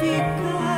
ficar.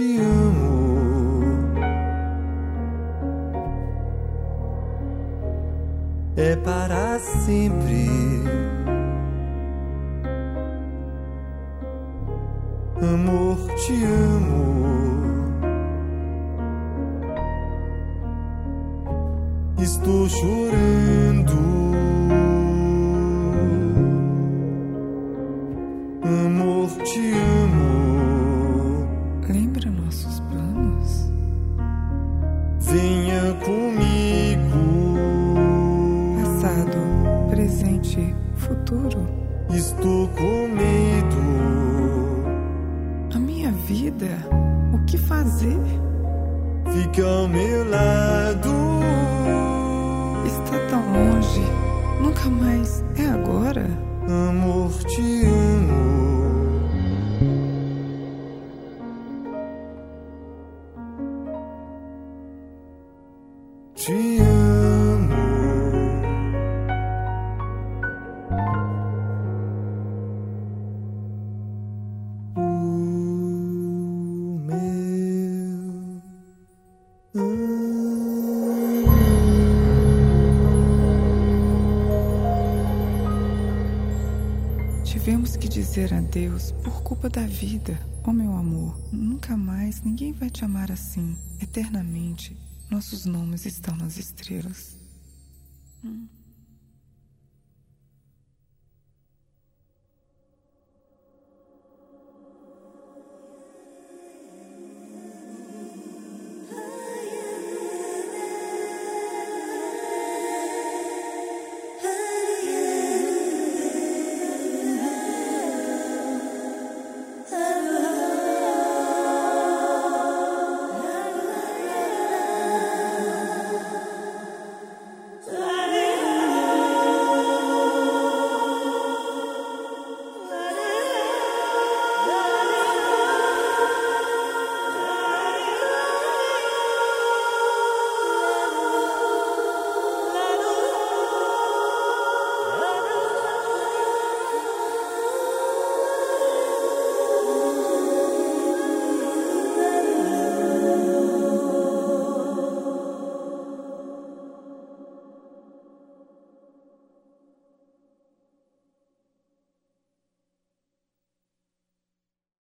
te amo. É para sempre. Amor, te amo. Estou chorando. Amor, te amo. Lembra nossos planos? Venha comigo. Passado, presente, futuro. Estou com medo. A minha vida, o que fazer? Fica ao meu lado. Está tão longe, nunca mais é agora. Amor, te amo. Te amo. O meu Tivemos que dizer adeus por culpa da vida. Oh, meu amor, nunca mais ninguém vai te amar assim. Eternamente, nossos nomes estão nas estrelas. Hum.